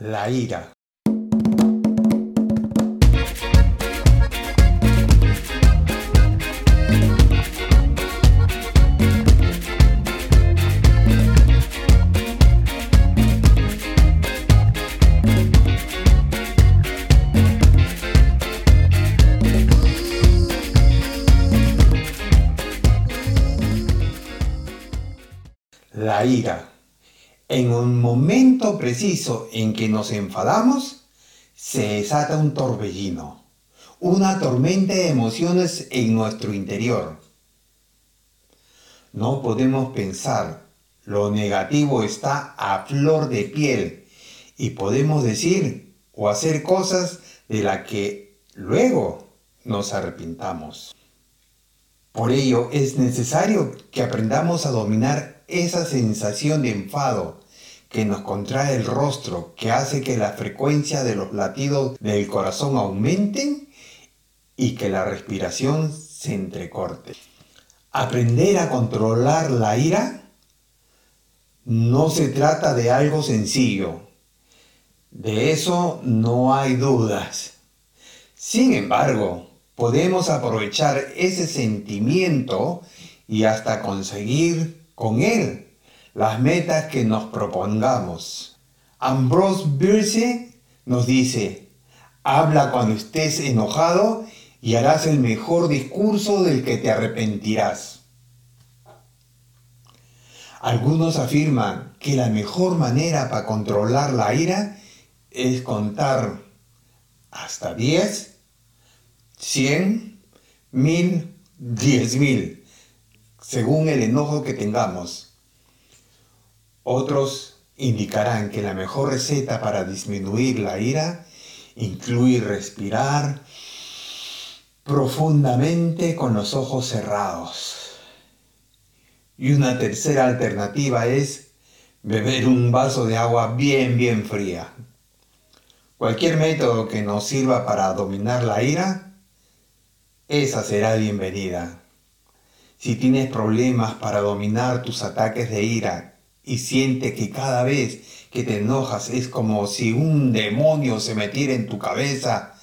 La ira. La ira. En un momento preciso en que nos enfadamos, se desata un torbellino, una tormenta de emociones en nuestro interior. No podemos pensar, lo negativo está a flor de piel y podemos decir o hacer cosas de las que luego nos arrepintamos. Por ello es necesario que aprendamos a dominar esa sensación de enfado que nos contrae el rostro, que hace que la frecuencia de los latidos del corazón aumenten y que la respiración se entrecorte. Aprender a controlar la ira no se trata de algo sencillo. De eso no hay dudas. Sin embargo, podemos aprovechar ese sentimiento y hasta conseguir con Él las metas que nos propongamos. Ambrose Bierce nos dice, habla cuando estés enojado y harás el mejor discurso del que te arrepentirás. Algunos afirman que la mejor manera para controlar la ira es contar hasta 10, 100, 1000, 10.000 según el enojo que tengamos. Otros indicarán que la mejor receta para disminuir la ira incluye respirar profundamente con los ojos cerrados. Y una tercera alternativa es beber un vaso de agua bien, bien fría. Cualquier método que nos sirva para dominar la ira, esa será bienvenida. Si tienes problemas para dominar tus ataques de ira y sientes que cada vez que te enojas es como si un demonio se metiera en tu cabeza,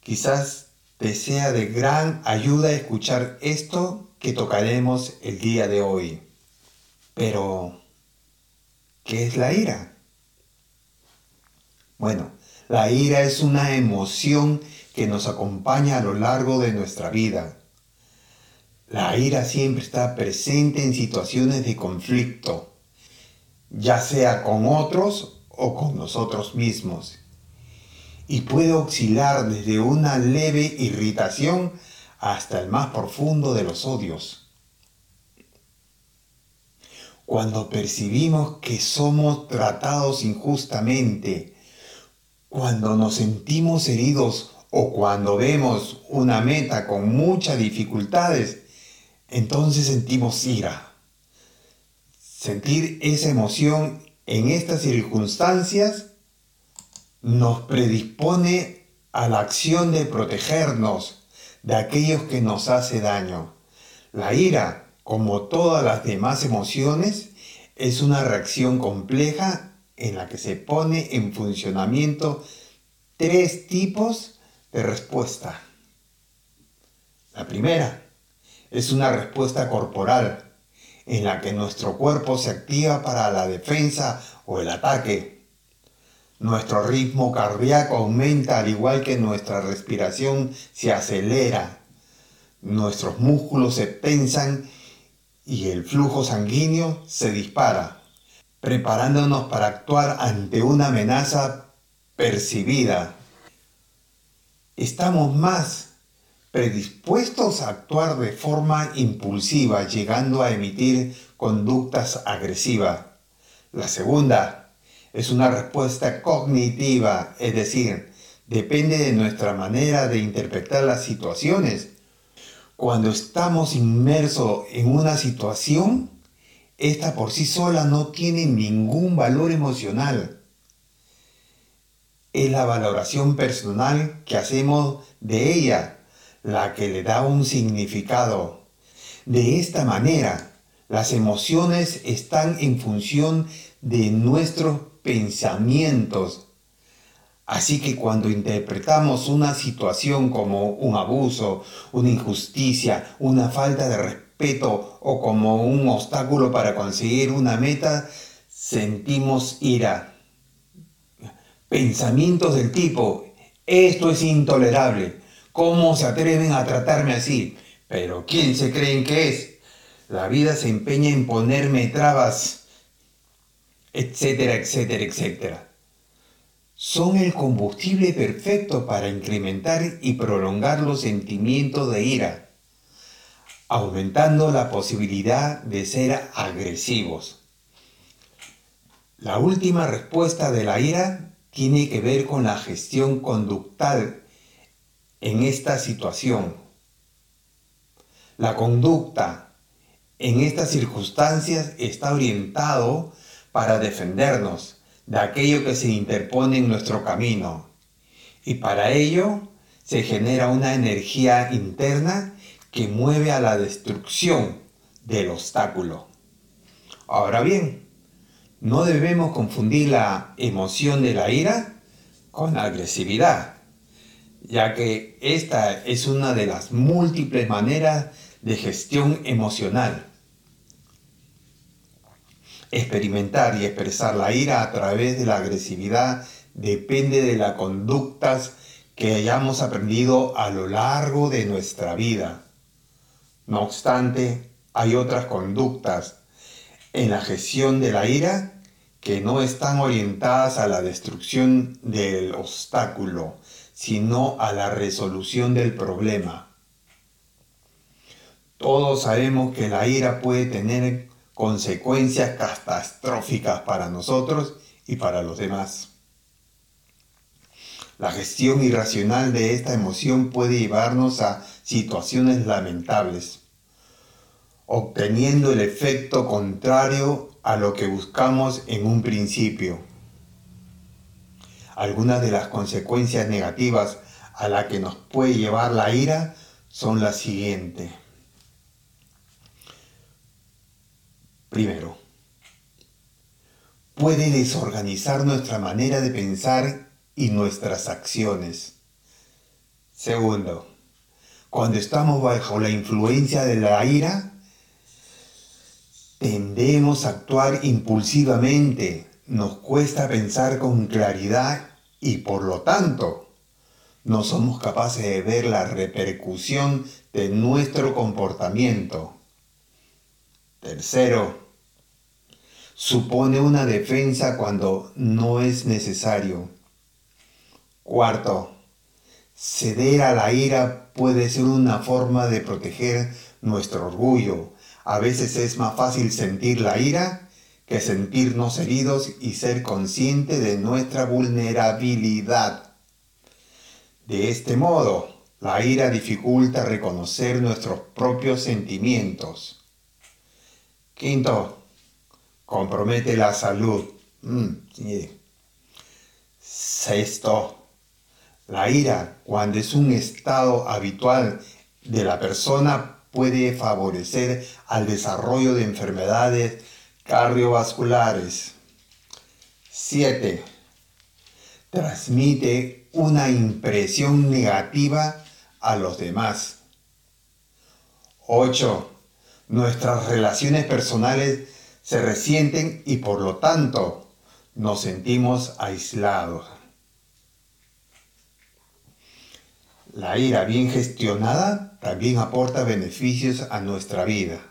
quizás te sea de gran ayuda escuchar esto que tocaremos el día de hoy. Pero, ¿qué es la ira? Bueno, la ira es una emoción que nos acompaña a lo largo de nuestra vida la ira siempre está presente en situaciones de conflicto, ya sea con otros o con nosotros mismos, y puede oscilar desde una leve irritación hasta el más profundo de los odios. Cuando percibimos que somos tratados injustamente, cuando nos sentimos heridos o cuando vemos una meta con muchas dificultades, entonces sentimos ira. Sentir esa emoción en estas circunstancias nos predispone a la acción de protegernos de aquellos que nos hace daño. La ira, como todas las demás emociones, es una reacción compleja en la que se pone en funcionamiento tres tipos de respuesta. La primera, es una respuesta corporal en la que nuestro cuerpo se activa para la defensa o el ataque. Nuestro ritmo cardíaco aumenta al igual que nuestra respiración se acelera. Nuestros músculos se tensan y el flujo sanguíneo se dispara, preparándonos para actuar ante una amenaza percibida. Estamos más predispuestos a actuar de forma impulsiva, llegando a emitir conductas agresivas. La segunda es una respuesta cognitiva, es decir, depende de nuestra manera de interpretar las situaciones. Cuando estamos inmersos en una situación, esta por sí sola no tiene ningún valor emocional. Es la valoración personal que hacemos de ella la que le da un significado. De esta manera, las emociones están en función de nuestros pensamientos. Así que cuando interpretamos una situación como un abuso, una injusticia, una falta de respeto o como un obstáculo para conseguir una meta, sentimos ira. Pensamientos del tipo, esto es intolerable, ¿cómo se atreven a tratarme así? Pero ¿quién se creen que es? La vida se empeña en ponerme trabas, etcétera, etcétera, etcétera. Son el combustible perfecto para incrementar y prolongar los sentimientos de ira, aumentando la posibilidad de ser agresivos. La última respuesta de la ira tiene que ver con la gestión conductal en esta situación. La conducta en estas circunstancias está orientado para defendernos de aquello que se interpone en nuestro camino. Y para ello se genera una energía interna que mueve a la destrucción del obstáculo. Ahora bien, no debemos confundir la emoción de la ira con la agresividad, ya que esta es una de las múltiples maneras de gestión emocional Experimentar y expresar la ira a través de la agresividad depende de las conductas que hayamos aprendido a lo largo de nuestra vida. No obstante, hay otras conductas en la gestión de la ira que no están orientadas a la destrucción del obstáculo, sino a la resolución del problema. Todos sabemos que la ira puede tener consecuencias catastróficas para nosotros y para los demás. La gestión irracional de esta emoción puede llevarnos a situaciones lamentables, obteniendo el efecto contrario a lo que buscamos en un principio. Algunas de las consecuencias negativas a las que nos puede llevar la ira son las siguientes. Primero, puede desorganizar nuestra manera de pensar y nuestras acciones. Segundo, cuando estamos bajo la influencia de la ira, tendemos a actuar impulsivamente, nos cuesta pensar con claridad y por lo tanto no somos capaces de ver la repercusión de nuestro comportamiento. Tercero, supone una defensa cuando no es necesario. Cuarto, ceder a la ira puede ser una forma de proteger nuestro orgullo. A veces es más fácil sentir la ira que sentirnos heridos y ser consciente de nuestra vulnerabilidad. De este modo, la ira dificulta reconocer nuestros propios sentimientos. Quinto, compromete la salud. Mm, Sexto, la ira, cuando es un estado habitual de la persona, puede favorecer al desarrollo de enfermedades cardiovasculares. Siete, transmite una impresión negativa a los demás. 8 nuestras relaciones personales se resienten y por lo tanto nos sentimos aislados. La ira bien gestionada también aporta beneficios a nuestra vida.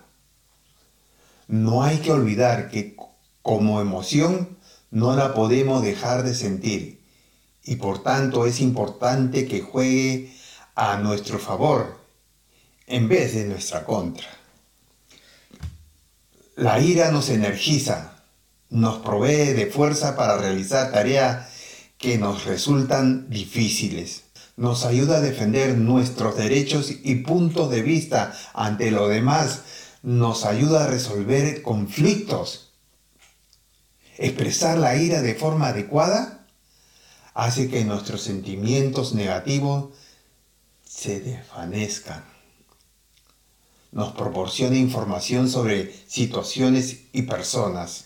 No hay que olvidar que como emoción no la podemos dejar de sentir y por tanto es importante que juegue a nuestro favor en vez de nuestra contra. La ira nos energiza, nos provee de fuerza para realizar tareas que nos resultan difíciles. Nos ayuda a defender nuestros derechos y puntos de vista ante lo demás. Nos ayuda a resolver conflictos. Expresar la ira de forma adecuada hace que nuestros sentimientos negativos se desvanezcan nos proporciona información sobre situaciones y personas.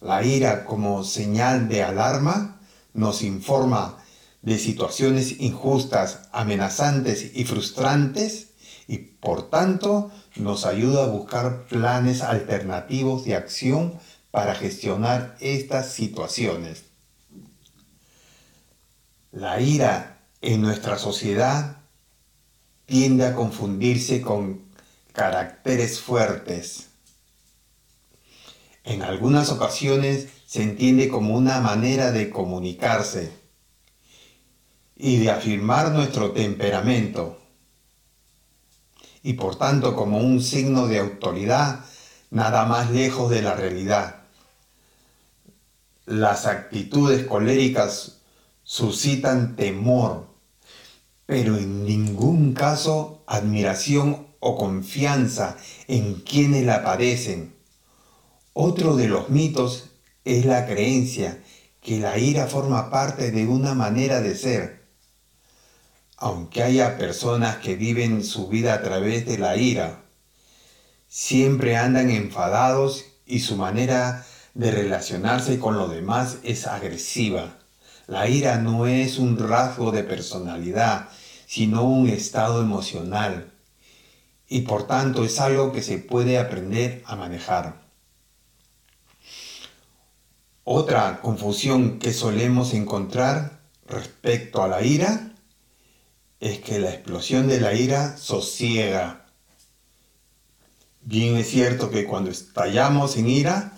La ira como señal de alarma nos informa de situaciones injustas, amenazantes y frustrantes y por tanto nos ayuda a buscar planes alternativos de acción para gestionar estas situaciones. La ira en nuestra sociedad tiende a confundirse con caracteres fuertes. En algunas ocasiones se entiende como una manera de comunicarse y de afirmar nuestro temperamento y por tanto como un signo de autoridad nada más lejos de la realidad. Las actitudes coléricas suscitan temor, pero en ningún caso admiración o confianza en quienes la padecen. Otro de los mitos es la creencia que la ira forma parte de una manera de ser. Aunque haya personas que viven su vida a través de la ira, siempre andan enfadados y su manera de relacionarse con los demás es agresiva. La ira no es un rasgo de personalidad, sino un estado emocional y por tanto es algo que se puede aprender a manejar. Otra confusión que solemos encontrar respecto a la ira es que la explosión de la ira sosiega. Bien es cierto que cuando estallamos en ira,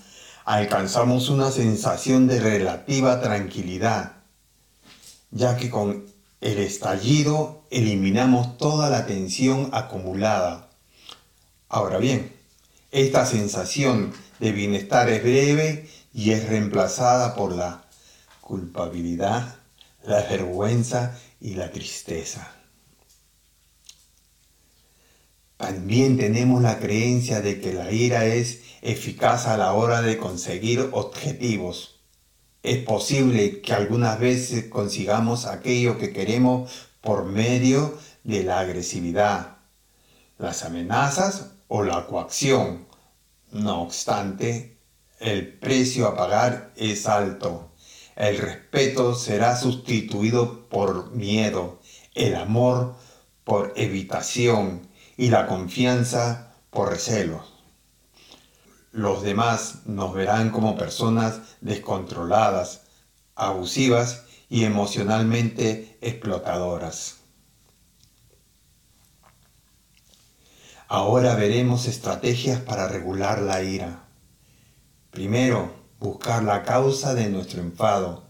alcanzamos una sensación de relativa tranquilidad, ya que con el estallido eliminamos toda la tensión acumulada. Ahora bien, esta sensación de bienestar es breve y es reemplazada por la culpabilidad, la vergüenza y la tristeza. También tenemos la creencia de que la ira es eficaz a la hora de conseguir objetivos es posible que algunas veces consigamos aquello que queremos por medio de la agresividad, las amenazas o la coacción. No obstante, el precio a pagar es alto. El respeto será sustituido por miedo, el amor por evitación y la confianza por recelos los demás nos verán como personas descontroladas, abusivas y emocionalmente explotadoras. Ahora veremos estrategias para regular la ira. Primero, buscar la causa de nuestro enfado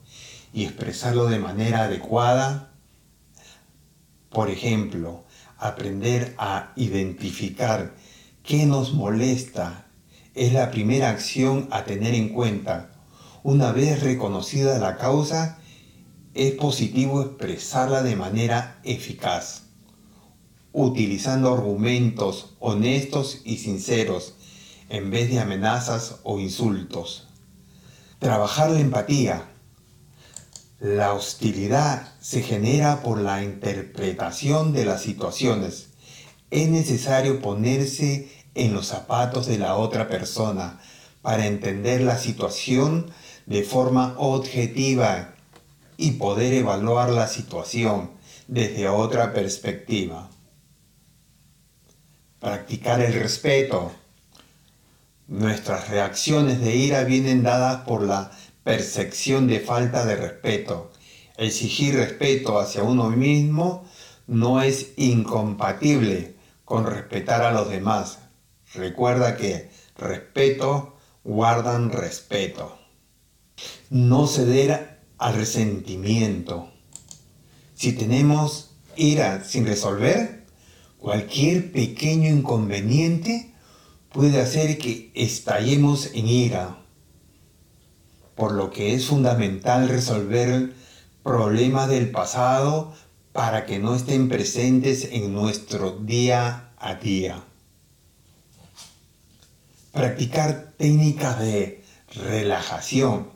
y expresarlo de manera adecuada. Por ejemplo, aprender a identificar qué nos molesta es la primera acción a tener en cuenta. Una vez reconocida la causa, es positivo expresarla de manera eficaz, utilizando argumentos honestos y sinceros en vez de amenazas o insultos. Trabajar la empatía. La hostilidad se genera por la interpretación de las situaciones. Es necesario ponerse en los zapatos de la otra persona para entender la situación de forma objetiva y poder evaluar la situación desde otra perspectiva. Practicar el respeto. Nuestras reacciones de ira vienen dadas por la percepción de falta de respeto. Exigir respeto hacia uno mismo no es incompatible con respetar a los demás, Recuerda que respeto guardan respeto. No ceder al resentimiento. Si tenemos ira sin resolver, cualquier pequeño inconveniente puede hacer que estallemos en ira. Por lo que es fundamental resolver problemas del pasado para que no estén presentes en nuestro día a día practicar técnicas de relajación,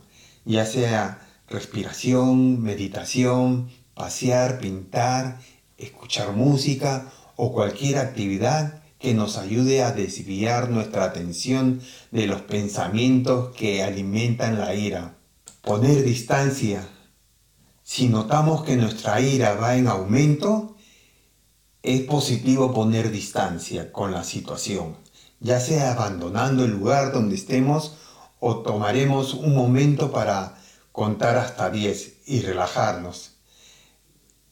ya sea respiración, meditación, pasear, pintar, escuchar música o cualquier actividad que nos ayude a desviar nuestra atención de los pensamientos que alimentan la ira. Poner distancia. Si notamos que nuestra ira va en aumento, es positivo poner distancia con la situación, ya sea abandonando el lugar donde estemos o tomaremos un momento para contar hasta 10 y relajarnos.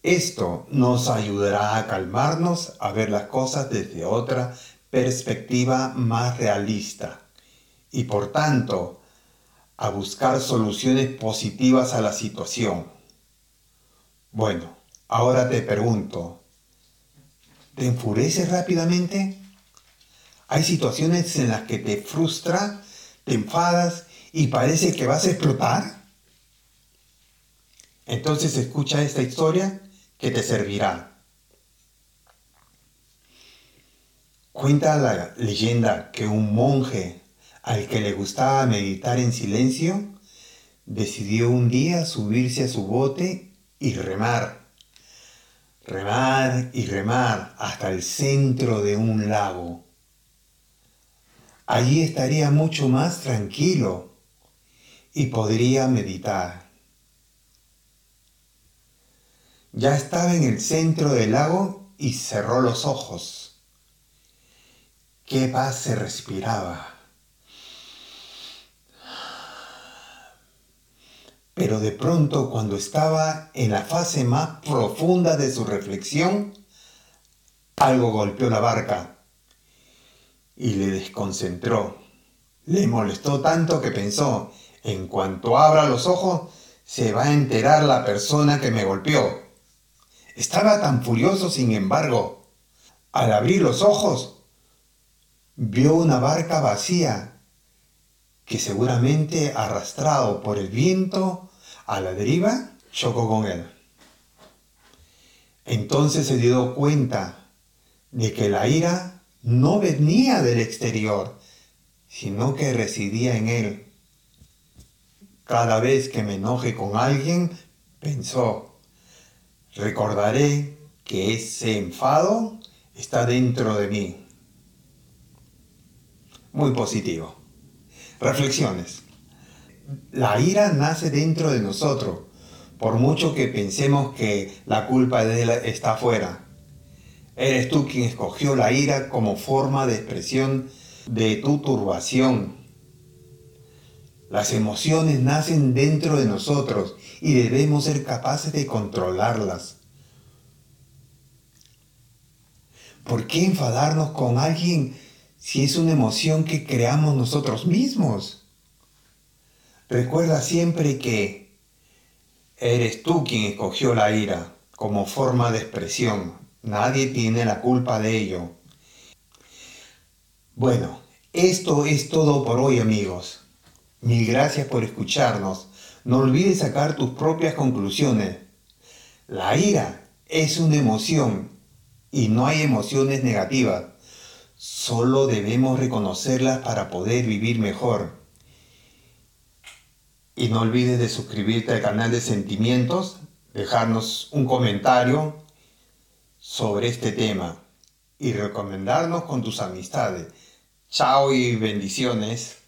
Esto nos ayudará a calmarnos, a ver las cosas desde otra perspectiva más realista y por tanto a buscar soluciones positivas a la situación. Bueno, ahora te pregunto, ¿te enfureces rápidamente? Hay situaciones en las que te frustra, te enfadas y parece que vas a explotar. Entonces escucha esta historia que te servirá. Cuenta la leyenda que un monje al que le gustaba meditar en silencio decidió un día subirse a su bote y remar, remar y remar hasta el centro de un lago. Allí estaría mucho más tranquilo y podría meditar. Ya estaba en el centro del lago y cerró los ojos. Qué paz se respiraba. Pero de pronto, cuando estaba en la fase más profunda de su reflexión, algo golpeó la barca y le desconcentró. Le molestó tanto que pensó, en cuanto abra los ojos, se va a enterar la persona que me golpeó. Estaba tan furioso, sin embargo. Al abrir los ojos, vio una barca vacía que seguramente arrastrado por el viento a la deriva chocó con él. Entonces se dio cuenta de que la ira no venía del exterior, sino que residía en él. Cada vez que me enoje con alguien, pensó, Recordaré que ese enfado está dentro de mí. Muy positivo. Reflexiones. La ira nace dentro de nosotros, por mucho que pensemos que la culpa está afuera. Eres tú quien escogió la ira como forma de expresión de tu turbación. Las emociones nacen dentro de nosotros y debemos ser capaces de controlarlas. ¿Por qué enfadarnos con alguien si es una emoción que creamos nosotros mismos? Recuerda siempre que eres tú quien escogió la ira como forma de expresión. Nadie tiene la culpa de ello. Bueno, esto es todo por hoy amigos. Mil gracias por escucharnos no olvides sacar tus propias conclusiones. La ira es una emoción y no hay emociones negativas. Solo debemos reconocerlas para poder vivir mejor. Y no olvides de suscribirte al canal de Sentimientos, dejarnos un comentario sobre este tema y recomendarnos con tus amistades. Chao y bendiciones.